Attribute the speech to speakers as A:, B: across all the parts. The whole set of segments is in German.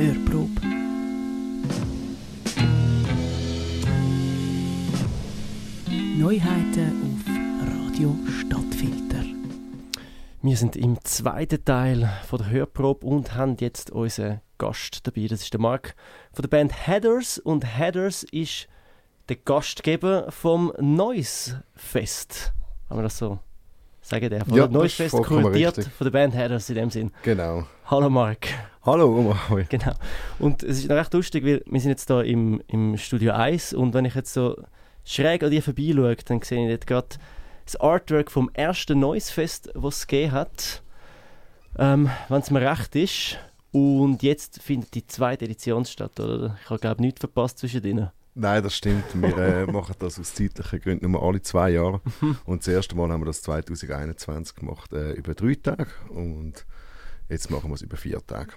A: Hörprobe. Neuheiten auf Radio Stadtfilter.
B: Wir sind im zweiten Teil von der Hörprobe und haben jetzt unseren Gast dabei. Das ist der Mark von der Band Headers und Headers ist der Gastgeber vom Noise Fest. Haben wir das so sagen darf?
C: Ja,
B: Noise Fest kuratiert
C: richtig.
B: von der Band Headers in dem Sinn.
C: Genau.
B: Hallo Mark.
C: Hallo, Oma. Hoi.
B: Genau. Und es ist noch recht lustig, weil wir sind jetzt da im, im Studio 1 und wenn ich jetzt so schräg an dir vorbeischaue, dann sehe ich dort gerade das Artwork vom ersten Noise Fest, das es gegeben hat. Ähm, wenn es mir recht ist. Und jetzt findet die zweite Edition statt, oder? Ich habe, glaube nichts verpasst zwischen denen.
C: Nein, das stimmt. Wir äh, machen das aus zeitlichen Gründen nur alle zwei Jahre. Und das erste Mal haben wir das 2021 gemacht, äh, über drei Tage. Und jetzt machen wir es über vier Tage.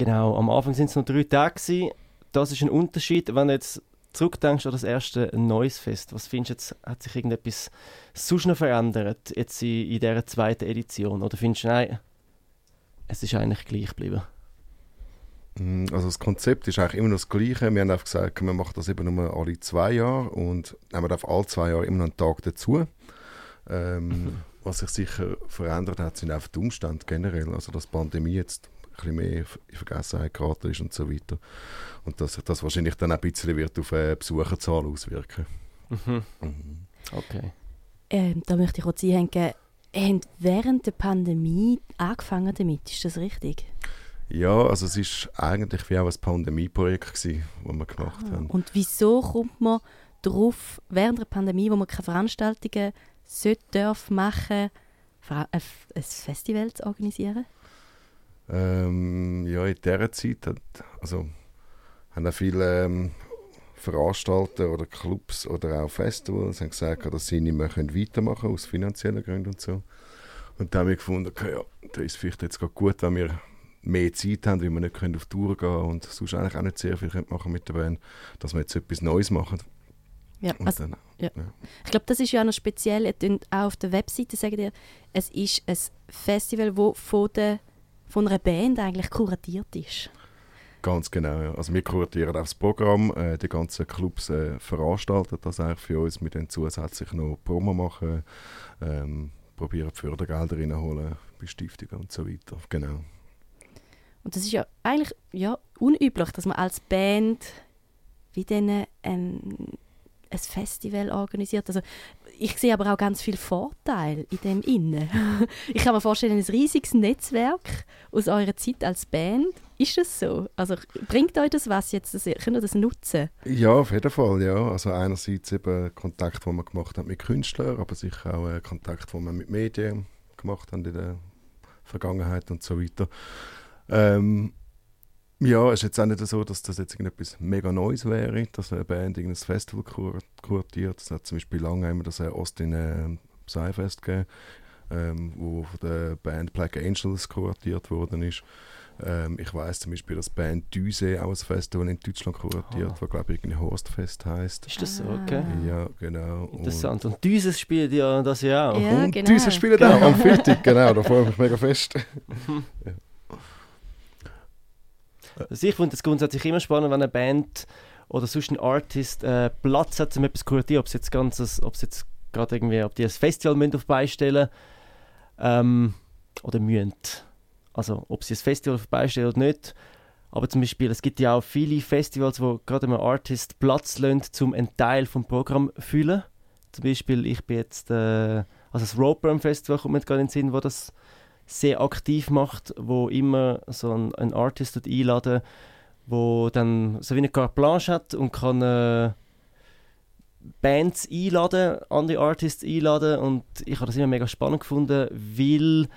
B: Genau, am Anfang sind es noch drei Tage. Gewesen. Das ist ein Unterschied, wenn du jetzt zurückdenkst an das erste Noise Fest. Was findest du jetzt, hat sich irgendetwas sonst noch verändert jetzt in, in dieser zweiten Edition? Oder findest du, nein, es ist eigentlich gleich geblieben?
C: Mm, Also das Konzept ist eigentlich immer noch das Gleiche. Wir haben einfach gesagt, wir machen das eben nur alle zwei Jahre und haben wir alle zwei Jahre immer noch einen Tag dazu. Ähm, was sich sicher verändert hat, sind einfach die Umstände generell. Also dass die Pandemie jetzt bisschen mehr in Vergessenheit geraten ist und so weiter. Und dass sich das wahrscheinlich dann auch ein bisschen wird auf die Besucherzahl auswirken.
B: Mhm.
C: Mhm.
B: Okay.
D: Ähm, da möchte ich kurz einhängen. Ihr habt während der Pandemie angefangen damit, ist das richtig?
C: Ja, also es ist eigentlich wie auch ein Pandemieprojekt gewesen, das wir gemacht haben.
D: Und wieso kommt man darauf, während der Pandemie, wo man keine Veranstaltungen sollte, darf machen, F- ein Festival zu organisieren?
C: Ähm, ja, in dieser Zeit hat, also, haben auch viele ähm, Veranstalter oder Clubs oder auch Festivals haben gesagt, dass sie nicht mehr können weitermachen können, aus finanziellen Gründen und so. Und dann haben wir gefunden, okay, ja, da ist vielleicht jetzt gerade gut, wenn wir mehr Zeit haben, weil wir nicht können auf Tour gehen und sonst eigentlich auch nicht sehr viel können machen mit der Band, dass wir jetzt etwas Neues machen.
D: Ja, also,
C: dann,
D: ich glaube, das ist ja auch noch speziell. Auch auf der Webseite sagen ihr, es ist ein Festival, das von, der, von einer Band eigentlich kuratiert ist.
C: Ganz genau, ja. Also wir kuratieren auch das Programm, äh, die ganzen Clubs äh, veranstalten das eigentlich für uns. Wir dann zusätzlich noch Promo machen, ähm, probieren Fördergelder reinholen bei Stiftungen und so weiter. Genau.
D: Und das ist ja eigentlich ja, unüblich, dass man als Band wie dann ein, ein Festival organisiert. Also ich sehe aber auch ganz viel Vorteil in dem Innen. ich kann mir vorstellen, ein riesiges Netzwerk aus eurer Zeit als Band. Ist das so? Also bringt euch das was jetzt? Das, könnt ihr das nutzen?
C: Ja, auf jeden Fall, ja. Also einerseits eben Kontakt, den man gemacht hat mit Künstlern, aber sicher auch äh, Kontakt, den wir mit Medien gemacht haben in der Vergangenheit und so weiter. Ähm, ja, es ist jetzt auch nicht so, dass das jetzt irgendetwas mega Neues wäre, dass eine Band irgendein Festival kur kuratiert. Es hat zum Beispiel lange immer das Austin äh, Psyfest gegeben, ähm, wo von der Band Black Angels kuratiert worden ist. Ähm, ich weiß zum Beispiel, dass die Band Düse auch ein Festival in Deutschland kuratiert,
B: Aha.
C: das glaube ich irgendwie Horstfest heisst.
B: Ist das so?
D: Ah.
B: Okay.
C: Ja, genau. Und-
B: Interessant. Und dieses spielt ja das ja auch.
D: Ja,
C: und
D: genau.
C: Düse spielen auch am Freitag, genau, da freue ich mich mega fest.
B: Also ich finde es grundsätzlich immer spannend, wenn eine Band oder sonst ein Artist äh, Platz hat, um etwas zu kuratieren. Ob es jetzt ganzes, ob es jetzt gerade irgendwie, ob die ein Festival müssen auf beistellen ähm, oder müssen. Also ob sie ein Festival auf beistellen oder nicht. Aber zum Beispiel, es gibt ja auch viele Festivals, wo gerade einem Artist Platz lassen, um einen Teil vom Programm zu füllen. Zum Beispiel, ich bin jetzt, äh, also das Roadburn Festival kommt mir gerade in den Sinn, wo das sehr aktiv macht, wo immer so ein, ein Artist einladen, wo dann so wie eine Carte Blanche hat und kann äh, Bands einladen, andere Artists einladen und ich habe das immer mega spannend gefunden, weil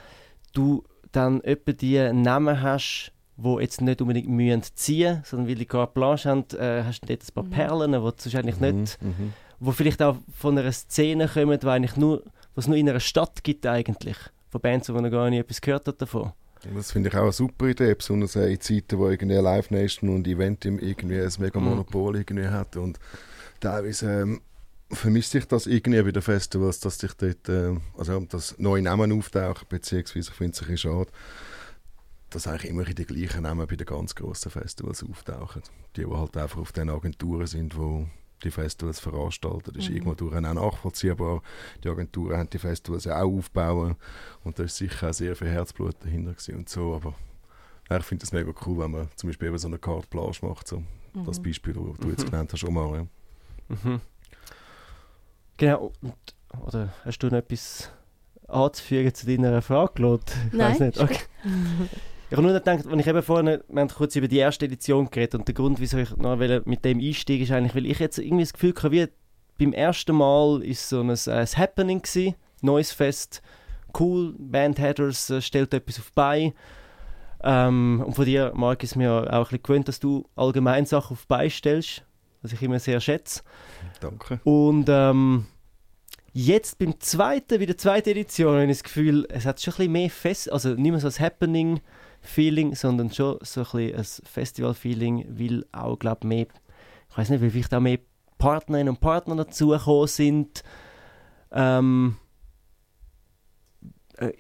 B: du dann etwa die Namen hast, wo jetzt nicht unbedingt müssen ziehen, sondern weil die Carte Blanche haben, äh, hast du dort ein paar
D: Mhm.
B: Perlen, die du sonst eigentlich nicht
C: Mhm, mhm.
B: wo vielleicht auch von einer Szene kommen, die eigentlich nur, was nur in einer Stadt gibt eigentlich. Von Bands, man noch gar nie etwas gehört hat davon.
C: Das finde ich auch eine super Idee, besonders in Zeiten, wo irgendwie Live Nation und Eventim irgendwie ein mega
B: Mhm.
C: Monopol irgendwie hat und teilweise ähm, vermisst sich das irgendwie bei den Festivals, dass sich dort, äh, also dass neue Namen auftauchen, beziehungsweise ich finde es ein schade, dass eigentlich immer die gleichen Namen bei den ganz grossen Festivals auftauchen. Die, die halt einfach auf den Agenturen sind, wo die Festivals veranstalten. Das ist
D: Mhm.
C: irgendwo durch auch nachvollziehbar. Die Agenturen haben die Festivals ja auch aufbauen und da ist sicher auch sehr viel Herzblut dahinter gewesen und so, aber ja, ich finde es mega cool, wenn man zum Beispiel eben so eine Carte Blanche macht, so das
D: Mhm.
C: Beispiel, das du jetzt
B: Mhm.
C: genannt hast, Omar. Ja.
B: Mhm. Genau. Und, oder hast du noch etwas anzufügen zu deiner Frage, Claude? Ich
D: Nein,
B: weiss nicht. Okay. Ich habe nur gedacht, wenn ich eben vorhin, wir haben kurz über die erste Edition geredet und der Grund, wieso ich noch mit dem einsteige, ist eigentlich, weil ich jetzt irgendwie das Gefühl hatte, wie beim ersten Mal ist so ein, äh, ein Happening gewesen, neues Fest, cool, Band Headers äh, stellt etwas auf Beine. Ähm, und von dir, Marc, ist mir auch ein bisschen gewöhnt, dass du allgemein Sachen auf Beine stellst, was ich immer sehr schätze.
C: Danke.
B: Und ähm, jetzt beim zweiten, bei der zweiten Edition, habe ich das Gefühl, es hat schon ein bisschen mehr Fest, also nicht mehr so ein Happening-Feeling, sondern schon so ein ein Festival-Feeling, weil auch, glaube mehr, ich weiß nicht, weil vielleicht auch mehr Partnerinnen und Partner dazugekommen sind. Ähm, äh,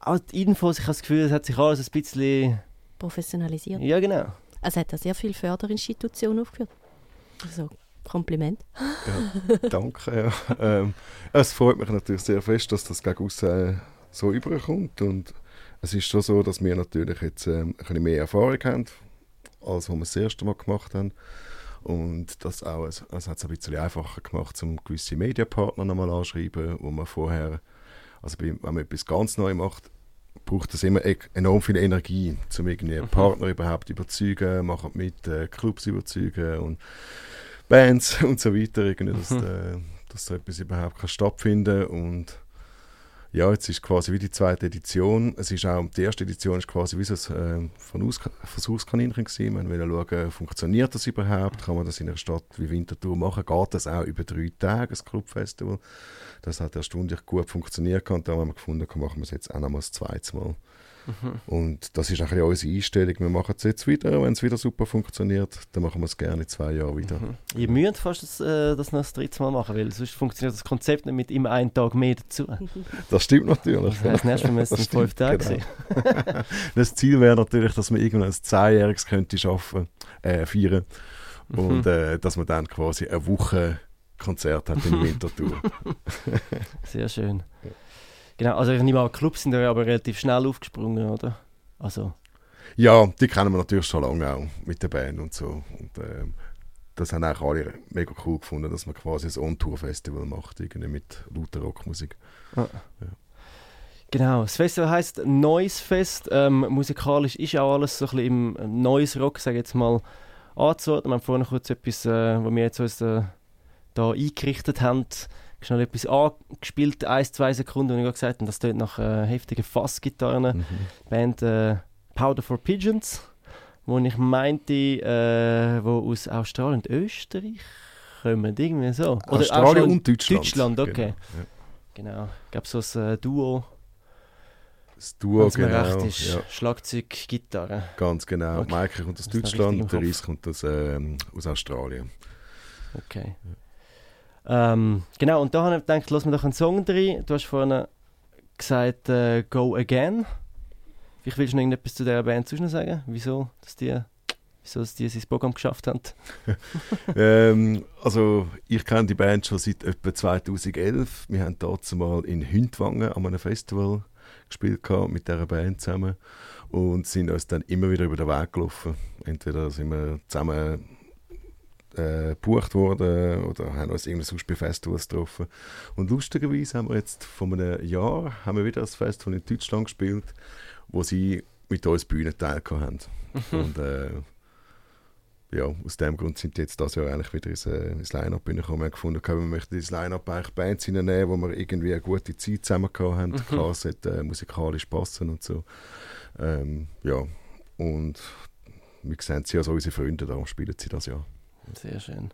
B: auch die Infos, ich habe das Gefühl, es hat sich alles ein bisschen,
D: Professionalisiert.
B: ja genau.
D: Also hat er sehr viele Förderinstitutionen aufgeführt. Also Kompliment.
C: Ja, danke. Ja. Ähm, es freut mich natürlich sehr fest, dass das gegen aussen, äh, so überkommt. Und es ist schon so, dass wir natürlich jetzt ähm, ein bisschen mehr Erfahrung haben, als wir das erste Mal gemacht haben. Und das auch, es, es hat es ein bisschen einfacher gemacht, um gewisse Medienpartner nochmal anschreiben, wo man vorher, also wenn man etwas ganz neu macht, braucht es immer e enorm viel Energie, um irgendwie
B: Mhm.
C: Partner überhaupt überzeugen, machen mit, äh, Clubs überzeugen und Bands und so weiter, irgendwie, dass,
B: Mhm.
C: äh, dass so etwas überhaupt kann stattfinden und ja, jetzt ist quasi wie die zweite Edition. Es ist auch, die erste Edition ist quasi wie so ein äh, Versuchs Versuchskaninchen gewesen. Man will schauen, funktioniert das überhaupt? Kann man das in einer Stadt wie Winterthur machen? Geht das auch über drei Tage, ein Clubfestival? Das hat erstaunlich gut funktioniert und da haben wir gefunden, machen wir es jetzt auch noch mal das zweite Mal.
B: Mhm.
C: Und das ist ein bisschen unsere Einstellung. Wir machen es jetzt wieder, wenn es wieder super funktioniert, dann machen wir es gerne in zwei Jahren wieder.
B: Mhm. Ihr müsst fast das, äh, das noch das dritte Mal machen, weil sonst funktioniert das Konzept nicht mit immer einen Tag mehr dazu.
C: Das stimmt natürlich.
B: Das heisst, nächstes Mal müssen es fünf Tage
C: genau.
B: sein.
C: Das Ziel wäre natürlich, dass man irgendwann ein Zehnjähriges könnte schaffen, äh, feiern und
B: Mhm.
C: äh, dass man dann quasi eine Woche Konzert hat in Winterthur.
B: Sehr schön. Genau, also ich nehme an, Clubs sind ja aber relativ schnell aufgesprungen, oder? Also,
C: ja, die kennen wir natürlich schon lange auch mit der Band und so. Und ähm, das haben auch alle mega cool gefunden, dass man quasi ein On-Tour-Festival macht, irgendwie mit lauter Rockmusik.
B: genau. Das Festival heisst Noise Fest. Ähm, musikalisch ist auch alles so ein bisschen im Noise Rock, sage ich jetzt mal, anzuordnen. Wir haben vorhin kurz etwas, äh, wo wir jetzt uns äh, da eingerichtet haben, schnell etwas angespielt, ein, zwei Sekunden, und ich habe gesagt habe, das tönt nach äh, heftigen Fassgitarren.
C: Mhm.
B: Band äh, Powder for Pigeons, wo ich meinte, äh, wo aus Australien und Österreich kommen, irgendwie so.
C: Australien und Deutschland.
B: Deutschland, okay.
C: Genau, ja.
B: Genau, ich glaube so ein äh, Duo,
C: Das Duo,
B: wenn's
C: genau.
B: recht ist,
C: Ja,
B: Schlagzeug, Gitarre.
C: ganz genau.
B: Okay.
C: Maike kommt aus Deutschland, der Reis kommt aus, ähm, aus Australien.
B: Okay. Ähm, genau, und da habe ich gedacht, lass mir doch einen Song drin. Du hast vorhin gesagt, äh, Go Again. Vielleicht willst du noch irgendetwas zu dieser Band sonst sagen? Wieso, dass die, wieso dass die sein Programm geschafft haben?
C: ähm, also ich kenne die Band schon seit etwa 2011. Wir haben dort mal in Hündwangen an einem Festival gespielt mit dieser Band zusammen und sind uns dann immer wieder über den Weg gelaufen. Entweder sind wir zusammen äh, gebucht worden oder haben uns bei Festivals getroffen. Und lustigerweise haben wir jetzt vor einem Jahr haben wir wieder ein Festival in Deutschland gespielt, wo sie mit uns Bühnenteil haben. Und äh, ja, aus dem Grund sind jetzt das Jahr eigentlich wieder ins, äh, ins Line-Up gekommen. Wir haben gefunden, okay, wir möchten ins Line-Up eigentlich Bands hineinnehmen, wo wir irgendwie eine gute Zeit zusammen gehabt haben.
B: Mhm.
C: Klar, es sollte äh, musikalisch passen und so. Ähm, ja, und wir sehen sie als unsere Freunde, darum spielen sie das ja.
B: Sehr schön.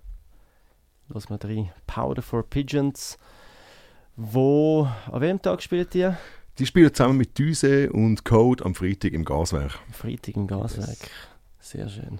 B: Lass mal rein. Powder for Pigeons. Wo, an welchem Tag spielt ihr?
C: Die spielen zusammen mit Düse und Code am Freitag im Gaswerk.
B: Am Freitag im Gaswerk. Sehr schön.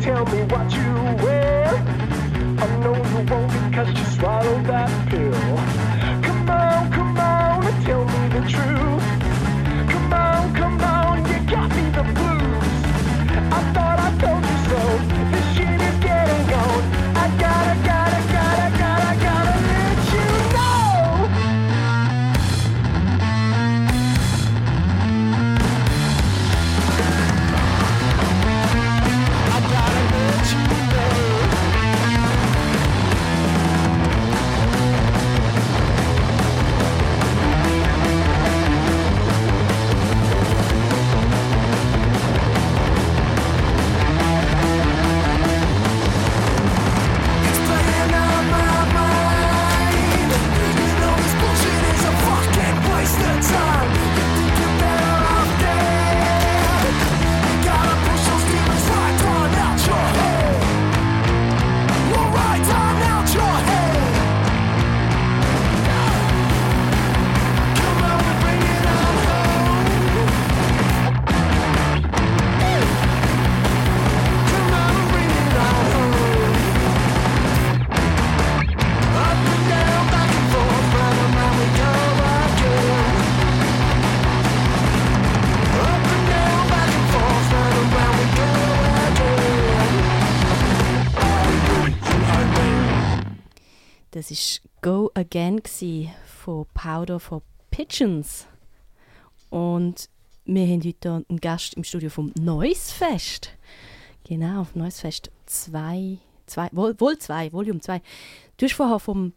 E: Tell me what you Again
D: gsi von Powder for Pigeons. Und wir haben heute einen Gast im Studio vom Noise Fest. Genau, Noise Fest 2, zwei, wohl, wohl 2, Volume 2. Du hast vorher vom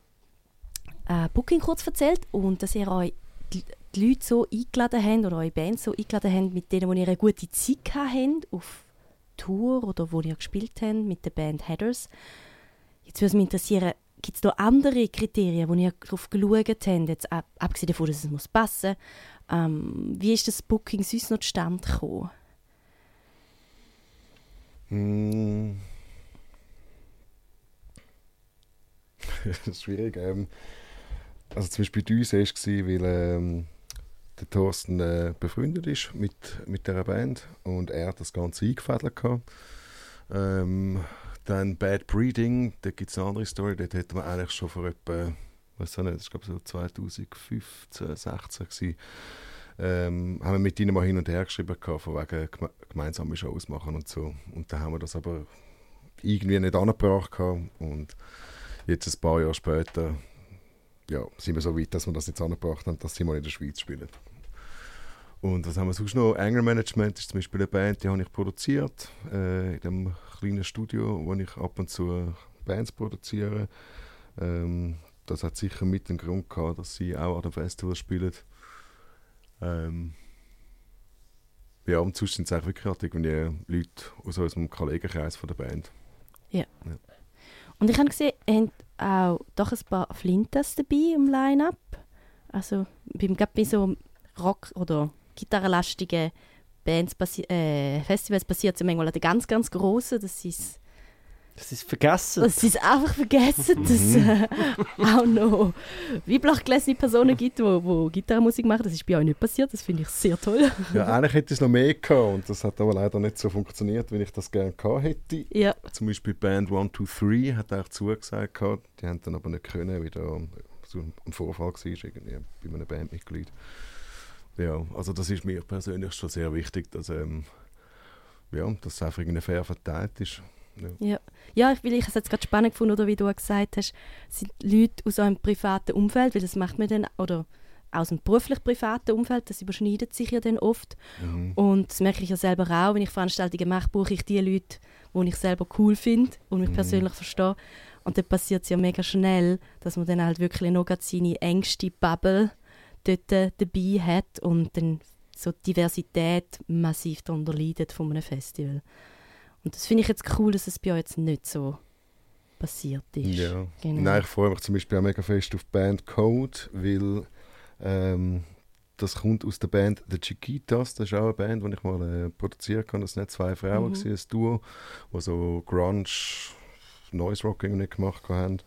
D: äh, Booking kurz erzählt und dass ihr euch die, Leute so eingeladen habt oder eure Band so eingeladen habt, mit denen wo ihr eine gute Zeit habt auf Tour oder wo ihr gespielt habt mit der Band Headers. Jetzt würde mich interessieren, gibt es da andere Kriterien, wo ihr darauf geschaut habt, jetzt ab, abgesehen davon, dass es muss passen ähm, Wie ist das Booking sonst noch zustande gekommen?
C: Mm. das ist schwierig. Ähm, also zum Beispiel bei uns war es, weil ähm, der Thorsten äh, befreundet ist mit, mit dieser Band und er hat das Ganze eingefädelt. hat. Ähm, dann Bad Breeding, da gibt es eine andere Story, dort hätten wir eigentlich schon vor etwa, weiß auch nicht, das glaube so 2015, 16 gewesen, ähm, haben wir mit ihnen mal hin und her geschrieben, gehabt, von wegen geme gemeinsame Shows machen und so. Und dann haben wir das aber irgendwie nicht angebracht und jetzt ein paar Jahre später ja, sind wir so weit, dass wir das jetzt angebracht haben, dass sie mal in der Schweiz spielen. Und was haben wir sonst noch? Anger Management ist zum Beispiel eine Band, die habe ich produziert, äh, in dem kleinen Studio, wo ich ab und zu Bands produziere. Ähm, das hat sicher mit dem Grund gehabt, dass sie auch an dem Festival spielen. Ähm, ja, und sonst sind es eigentlich wirklich halt irgendwie Leute aus unserem Kollegenkreis von der Band.
D: Und ich habe gesehen, ihr habt auch doch ein paar Flintas dabei im Line-Up. Also gerade bei so Rock- oder gitarrenlastigen Bands passi äh, Festivals passiert es ja manchmal an den ganz, ganz grossen, dass sie es
B: Das ist vergessen.
D: dass sie es einfach vergessen, dass es äh, auch noch weiblichgelesene Personen gibt, die wo, wo Gitarrenmusik machen. Das ist bei euch nicht passiert, das finde ich sehr toll.
C: Ja, eigentlich hätte ich es noch mehr gehabt und das hat aber leider nicht so funktioniert, wie ich das gerne gehabt hätte.
D: Ja,
C: Zum Beispiel die Band 123 hat eigentlich zugesagt gehabt, die haben dann aber nicht können, weil da so ein Vorfall war irgendwie bei einem Bandmitglied. Ja, also das ist mir persönlich schon sehr wichtig, dass, ähm, ja, dass es einfach irgendwie fair verteilt ist. Ja.
D: ja. ja ich, weil ich es jetzt gerade spannend gefunden, oder wie du gesagt hast, sind Leute aus einem privaten Umfeld, weil das macht man dann, oder aus dem beruflich privaten Umfeld, das überschneidet sich ja dann oft.
C: Mhm.
D: Und das merke ich ja selber auch, wenn ich Veranstaltungen mache, brauche ich die Leute, die ich selber cool finde und mich
C: Mhm.
D: persönlich verstehe. Und dann passiert es ja mega schnell, dass man dann halt wirklich noch seine engste Bubble dort äh, dabei hat und dann so die Diversität massiv darunter leidet von einem Festival. Und das finde ich jetzt cool, dass es bei euch jetzt nicht so passiert ist.
C: Ja.
D: Genau.
C: Nein, ich freue mich zum Beispiel auch mega fest auf die Band Code, weil ähm, das kommt aus der Band The Chiquitas. Das ist auch eine Band, die ich mal äh, produziert habe. Das sind nicht zwei Frauen,
D: Mhm.
C: ein Duo, die so Grunge, Noise Rock irgendwie gemacht haben.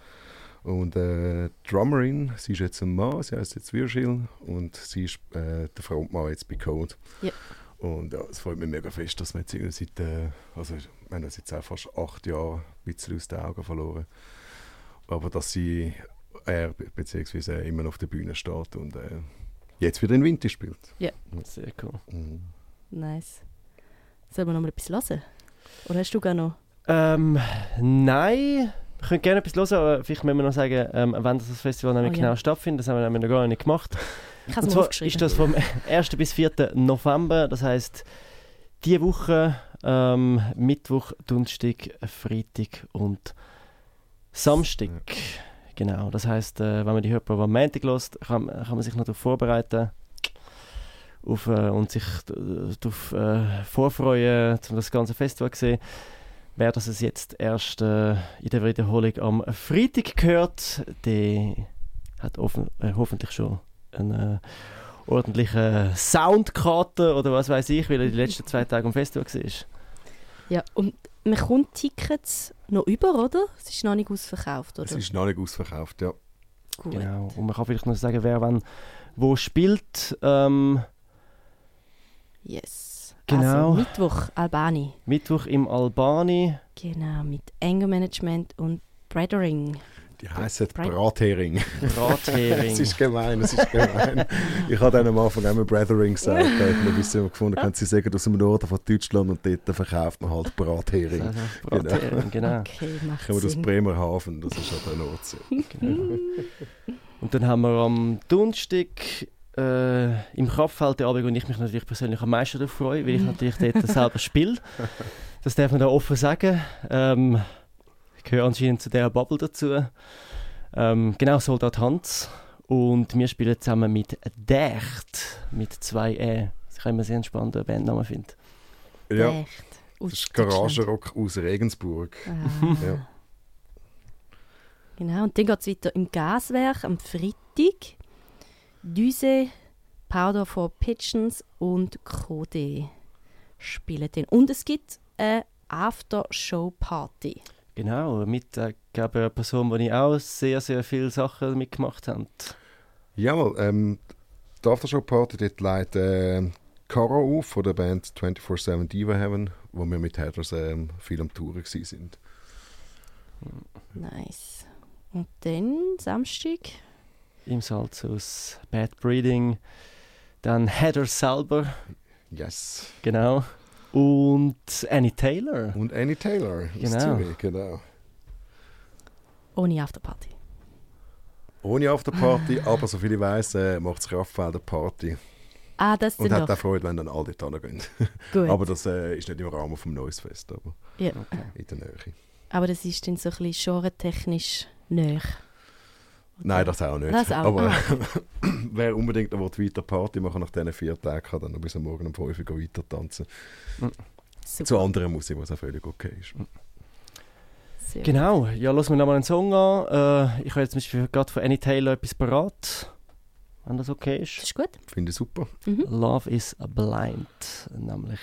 C: Und äh, die Drummerin, sie ist jetzt ein Mann, sie heißt jetzt Virgil und sie ist äh, der Frontmann jetzt bei Code.
D: Ja.
C: Und ja, es freut mich mega fest, dass wir jetzt irgendwie seit, äh, also haben uns jetzt auch fast acht Jahre ein bisschen aus den Augen verloren. Aber dass sie, er beziehungsweise er immer noch auf der Bühne steht und äh, jetzt wieder in Winter spielt.
B: Sehr cool.
C: Mhm.
D: Nice. Sollen wir noch mal etwas hören? Oder hast du gar noch?
B: Ähm, nein, wir können gerne etwas hören, aber vielleicht müssen wir noch sagen, ähm, wann das Festival nämlich
D: Oh ja.
B: genau stattfindet. Das haben wir nämlich noch gar nicht gemacht.
D: Ich habe es aufgeschrieben.
B: ist das vom 1. bis 4. November, das heißt diese Woche ähm, Mittwoch, Donnerstag, Freitag und Samstag. Genau, das heißt, äh, wenn man die Hörprobe am Montag hört, kann, kann man sich noch darauf vorbereiten auf, äh, und sich äh, darauf äh, vorfreuen, um das ganze Festival zu sehen. Wer das es jetzt erst äh, in der Wiederholung am Freitag gehört, der hat offen, äh, hoffentlich schon einen äh, ordentlichen Soundkarte oder was weiß ich, weil er die letzten zwei Tage am Festival war.
D: Ja, und man kommt Tickets noch über, oder? Es ist noch nicht ausverkauft,
C: Es
D: oder?
C: ist noch nicht ausverkauft, ja.
D: Gut.
B: Genau. Und man kann vielleicht noch sagen, wer wann wo spielt. Ähm,
D: Yes.
B: Genau.
D: Also Mittwoch, Albani.
B: Mittwoch im Albani.
D: Genau, mit Anger Management und Breathering.
C: Die heissen
D: Breit-
C: Brathering.
B: Brathering.
C: Es ist gemein, es ist gemein. ich habe dann am Anfang immer Brethering gesagt. Da hat man ein bisschen gefunden, können sie sagen, aus dem Norden von Deutschland und dort verkauft man halt Brathering.
B: Also, Brathering, genau.
D: Okay, macht
C: Kommen wir aus. Bremerhaven, das ist an der Nordsee.
B: genau. Und dann haben wir am Donnerstag äh, im Kraftfeld den Abend, und ich mich natürlich persönlich am meisten darauf freue, weil ich natürlich dort selber spiele. Das darf man da offen sagen. Ähm, ich gehöre anscheinend zu dieser Bubble dazu. Ähm, genau, Soldat Hans. Und wir spielen zusammen mit Dächt, mit zwei E. Das kann man sehr spannenden Bandnamen finden.
C: Ja.
D: Aus
C: das ist. Garagenrock aus Regensburg.
D: Ah.
C: Ja.
D: Genau, und dann geht es weiter im Gaswerk am Freitag. Düse, Powder for Pigeons und Code spielen den. Und es gibt eine After-Show-Party.
B: Genau, mit äh, glaube einer Person, wo ich auch sehr, sehr viele Sachen mitgemacht habe.
C: Jawohl, ähm, die Aftershow-Party dort leitet äh, Caro auf von der Band 24-7 Diva Heaven, wo wir mit Headers ähm, viel am Touren sind.
D: Nice. Und dann Samstag.
B: Im Salzhaus, Bad Breeding, dann Heather selber,
C: Yes.
B: genau, und Annie Taylor.
C: Und Annie Taylor aus
B: Genau.
C: Zürich, genau.
D: Ohne Afterparty.
C: Ohne Afterparty, aber soviel ich weiss, äh, macht das Kraftfeld eine Party.
D: Ah, das
C: Und hat auch Freude, wenn dann alle dort gehen.
D: Gut.
C: Aber das äh, ist nicht im Rahmen vom Noise Fest, aber
D: ja.
C: in der Nähe.
D: Aber das ist dann so ein bisschen genretechnisch näher.
C: Nein, das auch nicht.
D: Das auch,
C: Aber
D: ah.
C: wer unbedingt noch weiter Party machen nach diesen vier Tagen, kann dann noch bis am Morgen um 5 Uhr weiter tanzen.
D: Super.
C: Zu anderen Musik, was auch völlig okay ist.
D: Sehr
B: Genau, ja, lassen wir nochmal einen Song an. Äh, ich habe jetzt zum Beispiel gerade von Annie Taylor etwas parat, wenn das okay
D: Das
B: ist.
D: ist gut.
C: Finde ich super.
D: Mhm.
B: Love is blind, nämlich.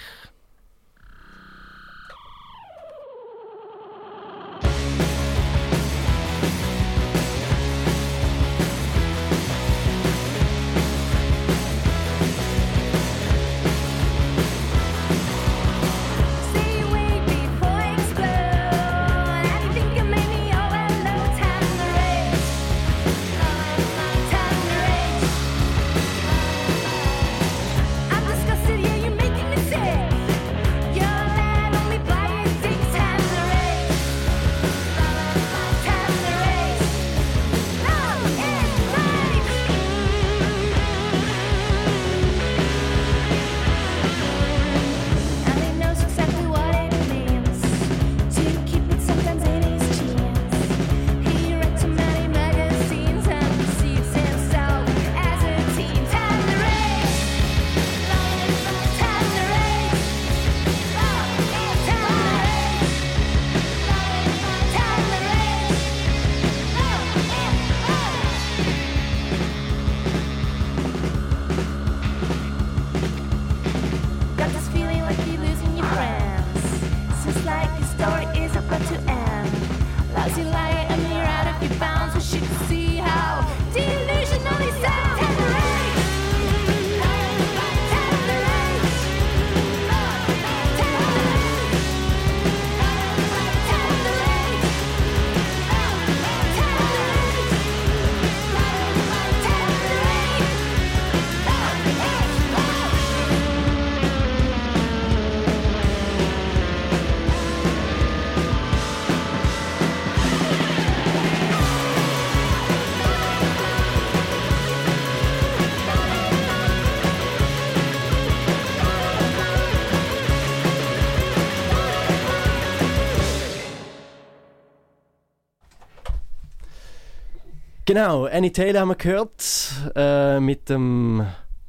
B: Genau, Annie Taylor haben wir gehört äh, mit dem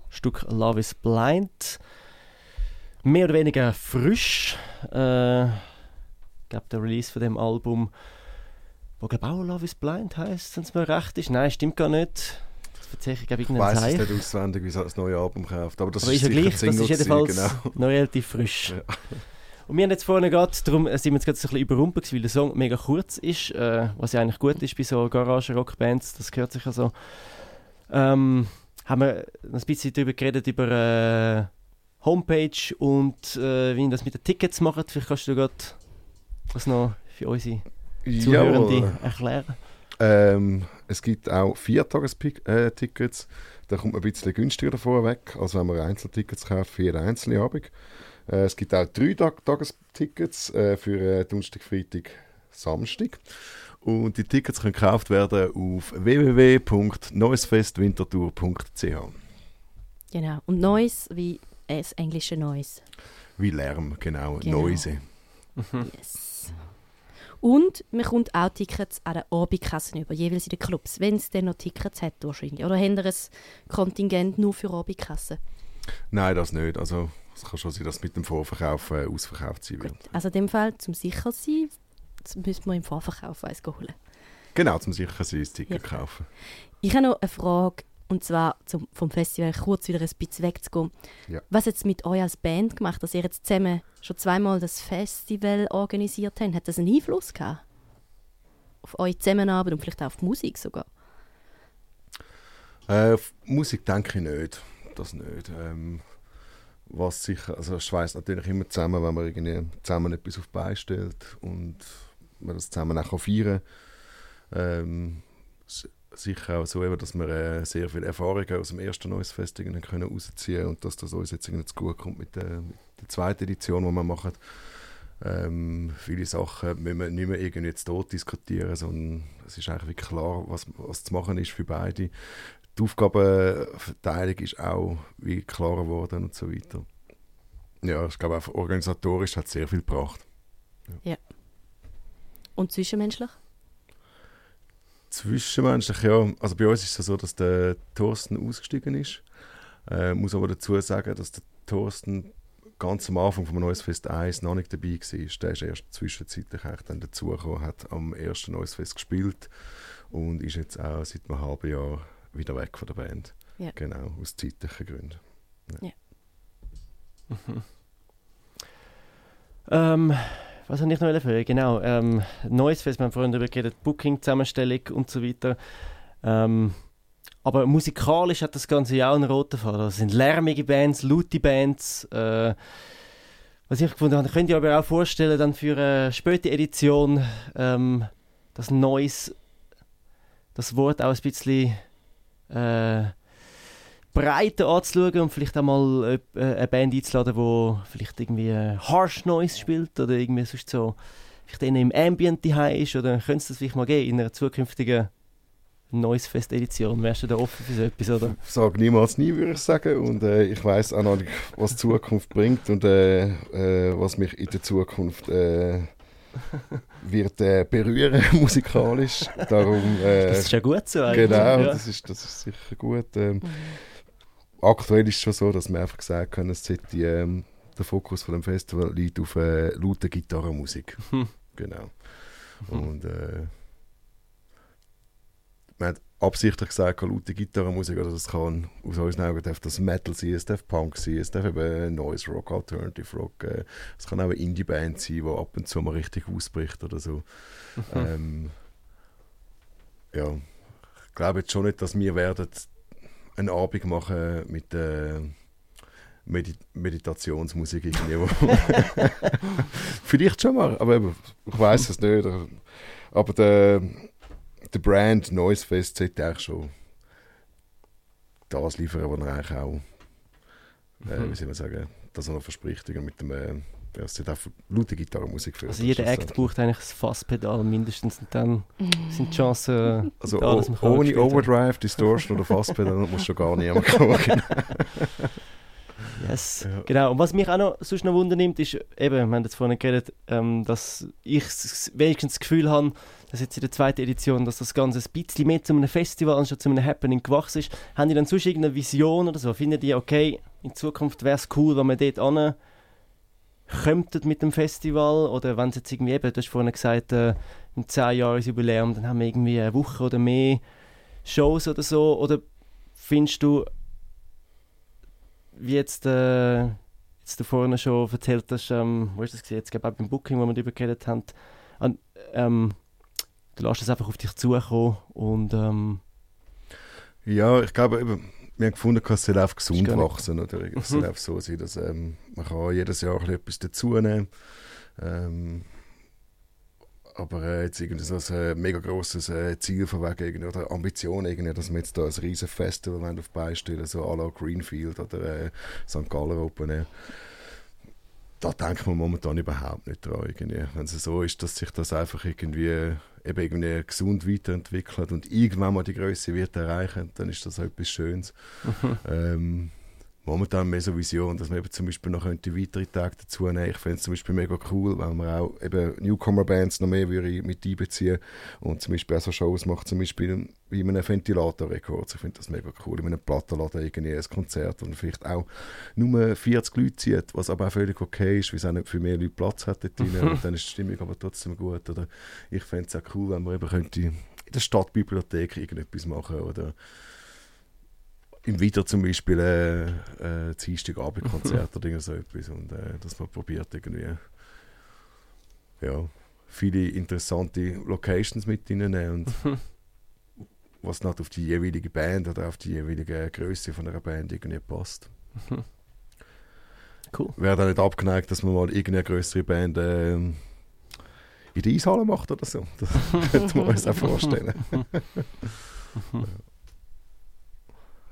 B: Stück Love is Blind. Mehr oder weniger frisch. Äh, ich glaube, der Release von dem Album, wo glaube auch Love is Blind heißt, wenn es mir recht ist. Nein, stimmt gar nicht. Ich, glaube ich,
C: weiß es nicht auswendig, wie es das neue Album kauft. Aber das
B: Aber
C: ist
B: ist ja gleich, das ist jedenfalls
C: genau.
B: noch relativ frisch.
C: Ja.
B: Und wir haben jetzt vorhin gerade, darum sind wir jetzt gerade so ein bisschen überrumpelt, weil der Song mega kurz ist, äh, was ja eigentlich gut ist bei so Garage-Rock-Bands, das gehört sich ja so. Ähm, haben wir ein bisschen darüber geredet, über äh, Homepage und äh, wie ihr das mit den Tickets macht. Vielleicht kannst du gerade das noch für unsere Zuhörende
C: Jawohl.
B: erklären.
C: Ähm, es gibt auch Viertages-Tickets. Da kommt man ein bisschen günstiger davon weg, als wenn man Einzeltickets kauft für jeden einzelnen Abend. Äh, es gibt auch Drei-Tages-Tickets äh, für äh, Donnerstag, Freitag, Samstag. Und die Tickets können gekauft werden auf www.neusfestwintertour.ch.
D: Genau. Und Noise wie das englische Noise.
C: Wie Lärm, genau,
D: Genau.
C: Noise.
D: Yes. Und man kommt auch Tickets an den Abendkassen über, jeweils in den Clubs, wenn es dann noch Tickets hat wahrscheinlich. Oder haben ihr ein Kontingent nur für Abendkassen?
C: Nein, das nicht. Also es kann schon sein, dass mit dem Vorverkauf äh, ausverkauft sein wird.
D: Also in dem Fall, zum sicher sein, müssen wir im Vorverkauf eins holen.
C: Genau, zum sicher sein, das Ticket
D: Ja.
C: kaufen.
D: Ich habe noch eine Frage, und zwar zum, vom Festival kurz wieder ein bisschen wegzugehen.
C: Ja.
D: Was hat es mit euch als Band gemacht, dass ihr jetzt zusammen schon zweimal das Festival organisiert habt? Hat das einen Einfluss gehabt? Auf eure Zusammenarbeit und vielleicht auch auf die Musik sogar?
C: Äh, auf Musik denke ich nicht. Das nicht. Ähm, was sicher, also schweißt natürlich immer zusammen, wenn man irgendwie zusammen etwas auf die Beine stellt und man das zusammen auch feiern kann. Ähm, sicher auch so, eben, dass wir äh, sehr viele Erfahrungen aus dem ersten Neues Fest irgendwie können rausziehen und dass das uns jetzt irgendwie zu gut kommt mit der, mit der zweiten Edition, die wir machen. Ähm, viele Sachen müssen wir nicht mehr irgendwie jetzt dort diskutieren, sondern es ist eigentlich wirklich klar, was, was zu machen ist für beide die Aufgabenverteilung ist auch wie klarer geworden und so weiter. Ja, ich glaube auch organisatorisch hat es sehr viel gebracht.
D: Und zwischenmenschlich?
C: Zwischenmenschlich, ja, also bei uns ist es so, dass der Thorsten ausgestiegen ist. Äh, muss aber dazu sagen, dass der Thorsten ganz am Anfang vom Neues Fest 1 noch nicht dabei war. Der ist erst zwischenzeitlich eigentlich dann dazugekommen, hat am ersten Neues Fest gespielt und ist jetzt auch seit einem halben Jahr wieder weg von der Band.
D: Ja.
C: Genau, aus zeitlichen Gründen.
B: Ähm, was habe ich noch fragen? Genau, ähm, Neues Fest, wir haben vorhin darüber geredet, Booking-Zusammenstellung und so weiter. Ähm, aber musikalisch hat das Ganze ja auch einen roten Faden. Das sind lärmige Bands, laute Bands. Äh, was ich gefunden habe, könnt ihr aber auch vorstellen, dann für eine späte Edition ähm, das Neues, das Wort auch ein bisschen äh, breiter anzuschauen und vielleicht auch mal äh, eine Band einzuladen, die vielleicht irgendwie äh, Harsh Noise spielt oder irgendwie sonst so vielleicht im Ambient ist oder könnte es das vielleicht mal geben in einer zukünftigen Noise Fest Edition? Wärst du da offen für so etwas, oder?
C: Sag niemals nie, würde ich sagen. Und äh, ich weiß auch noch nicht, was die Zukunft bringt und äh, äh, was mich in der Zukunft äh, wird äh, berühren musikalisch. Darum, äh,
B: Das ist ja gut so eigentlich.
C: genau,
B: Ja.
C: das, ist, das ist sicher gut. Ähm, aktuell ist es schon so, dass wir einfach sagen können, es sollte, ähm, der Fokus von dem Festival liegt auf äh, laute Gitarrenmusik.
B: Hm.
C: Genau. Und äh, man hat absichtlich gesagt, laute Gitarrenmusik, also das kann aus unseren Augen darf das Metal sein, es darf Punk sein, es darf eben Noise Rock, Alternative Rock, äh, es kann auch eine Indie-Band sein, die ab und zu mal richtig ausbricht oder so. ähm, ja, ich glaube jetzt schon nicht, dass wir werden einen Abend machen mit äh, Medi Meditationsmusik irgendwie. Vielleicht schon mal, aber ich weiß es nicht. Aber der, der Brand Noise Fest sollte eigentlich schon das liefern, was er eigentlich auch, äh,
B: Mhm.
C: wie soll man sagen, das er noch verspricht, mit dem, äh, ja, es auch laute Gitarrenmusik für
B: Also jeder Act braucht eigentlich ein Fasspedal mindestens und dann sind die Chancen
C: Also
B: da,
C: ohne. Overdrive, Distortion oder Fasspedal muss schon gar niemand kommen.
B: Yes.
C: Ja.
B: Genau. Und was mich auch noch sonst noch wundernimmt, ist eben, wir haben jetzt vorhin geredet, ähm, dass ich wenigstens das Gefühl habe, dass jetzt in der zweiten Edition, dass das Ganze ein bisschen mehr zu einem Festival anstatt zu einem Happening gewachsen ist. Haben die dann sonst irgendeine Vision oder so? Finden die, okay, in Zukunft wäre es cool, wenn wir dort an könnten mit dem Festival? Oder wenn es jetzt irgendwie eben, du hast vorhin gesagt, äh, im 10-Jahres-Jubiläum, dann haben wir irgendwie eine Woche oder mehr Shows oder so? Oder findest du, wie jetzt, äh, jetzt du vorhin schon erzählt hast, ähm, wo ist das gesehen? Jetzt glaube ich auch beim Booking, wo wir darüber geredet haben, an, ähm, du lässt es einfach auf dich zukommen und ähm,
C: Ja, ich glaube, eben, wir haben gefunden, es soll einfach gesund wachsen. Oder? Es soll
B: Mhm.
C: einfach so sein, dass ähm, man kann jedes Jahr ein bisschen etwas dazunehmen ähm, aber äh, jetzt irgendwie so ein äh, mega grosses äh, Ziel von wegen irgendwie, oder Ambition, irgendwie, dass wir jetzt da ein riesen Festival auf die Beine stellen, so à la Greenfield oder äh, St. Galler Open Air. Da denkt man momentan überhaupt nicht dran. Irgendwie. Wenn es so ist, dass sich das einfach irgendwie, eben irgendwie gesund weiterentwickelt und irgendwann mal die Größe wird erreichen, dann ist das etwas Schönes. ähm, momentan mehr so Vision, dass man eben zum Beispiel noch könnte weitere Tage dazu nehmen. Ich fände es zum Beispiel mega cool, wenn man auch eben Newcomer-Bands noch mehr würde mit einbeziehen und zum Beispiel auch so Shows macht, zum Beispiel wie in einem Ventilator-Records. Ich finde das mega cool. In einem Plattenladen irgendwie ein Konzert und vielleicht auch nur 40 Leute zieht, was aber auch völlig okay ist, weil es auch nicht für mehr Leute Platz hat dort drin. und dann ist die Stimmung aber trotzdem gut. Oder ich fände es auch cool, wenn man eben könnte in der Stadtbibliothek irgendetwas machen oder im Wieder zum Beispiel äh, äh, Dienstagabendkonzert oder so etwas und äh, dass man probiert irgendwie ja, viele interessante Locations mit reinnehmen und was nicht auf die jeweilige Band oder auf die jeweilige Größe von einer Band irgendwie passt.
B: Cool.
C: Wäre da nicht abgeneigt, dass man mal irgendeine größere Band ähm, in der Eishalle macht oder so. Das könnte man uns auch vorstellen.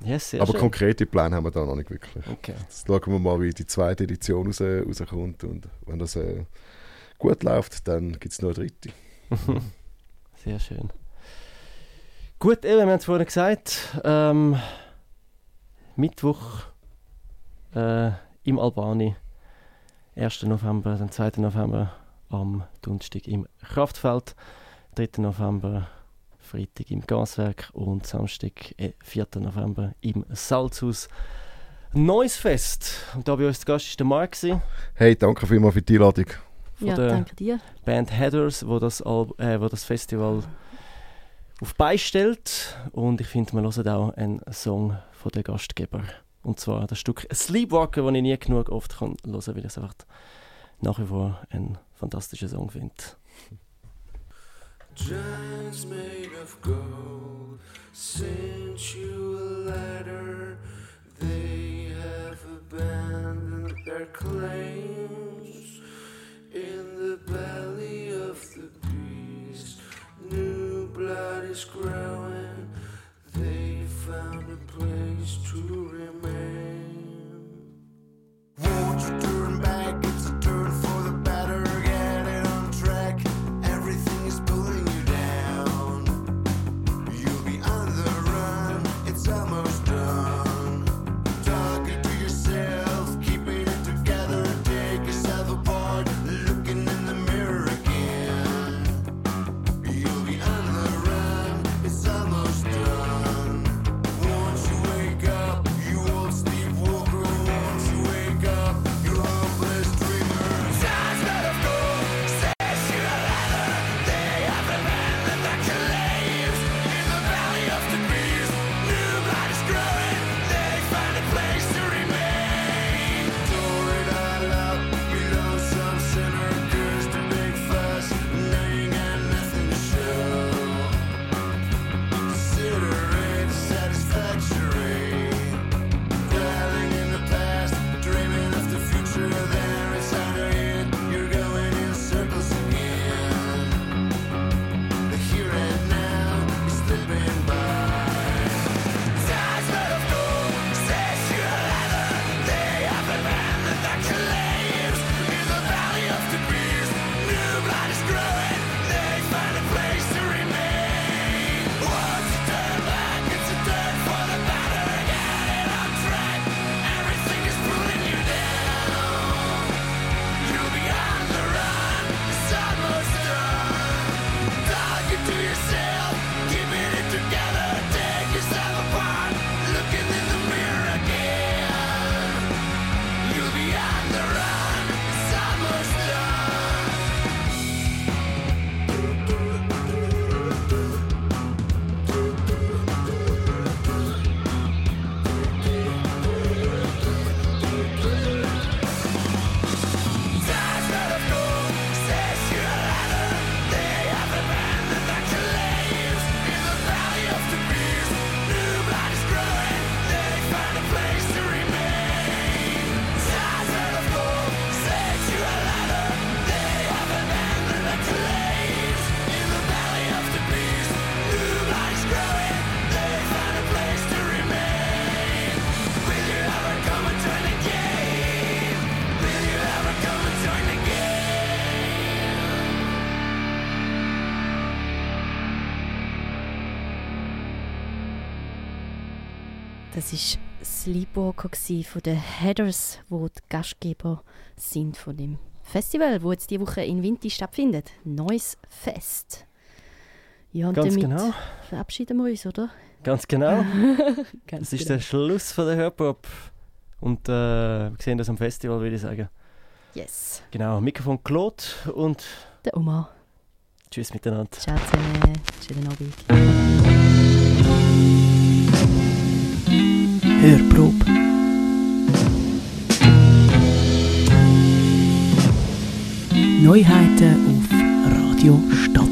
B: Yes,
C: Aber
B: schön.
C: konkrete Pläne haben wir da noch nicht wirklich.
B: Okay.
C: Jetzt schauen wir mal, wie die zweite Edition raus, rauskommt. Und wenn das äh, gut läuft, dann gibt es noch eine dritte.
B: Sehr schön. Gut, eben, wir haben es vorhin gesagt, ähm, Mittwoch äh, im Albani, 1. November, dann 2. November am Donnerstag im Kraftfeld, 3. November Freitag im Gaswerk und Samstag, äh, 4. November im Salzhaus. Neues Fest. Und da bei uns zu Gast ist der Marc
C: Hey, danke vielmals für die Einladung.
B: von
D: Ja,
B: der
D: danke dir.
B: Band Headers, wo das, Al äh, wo das Festival auf beistellt. Und ich finde, man hört auch einen Song von den Gastgeber. Und zwar das Stück Sleepwalker, das ich nie genug oft kann hören kann, weil ich es einfach nach wie vor einen fantastischen Song finde.
F: Giants made of gold sent you a letter. They have abandoned their claims in the belly of the beast. New blood is growing. They found a place to
D: Sleepwalker gsi von den Headers, wo die Gastgeber sind von dem Festival, wo jetzt die Woche in Winti stattfindet. Neues Fest. Ja, und
B: Ganz
D: damit
B: genau.
D: verabschieden wir uns, oder?
B: Ganz genau.
D: Ganz
B: Das ist
D: genau.
B: der Schluss von der Hörpop. Und äh, wir sehen das am Festival, würde ich sagen.
D: Yes.
B: Genau, Mikrofon Claude und
D: Der Oma.
B: tschüss miteinander.
D: Ciao zusammen. Schönen Abend.
A: Hörprobe. Neuheiten auf Radio Stadt.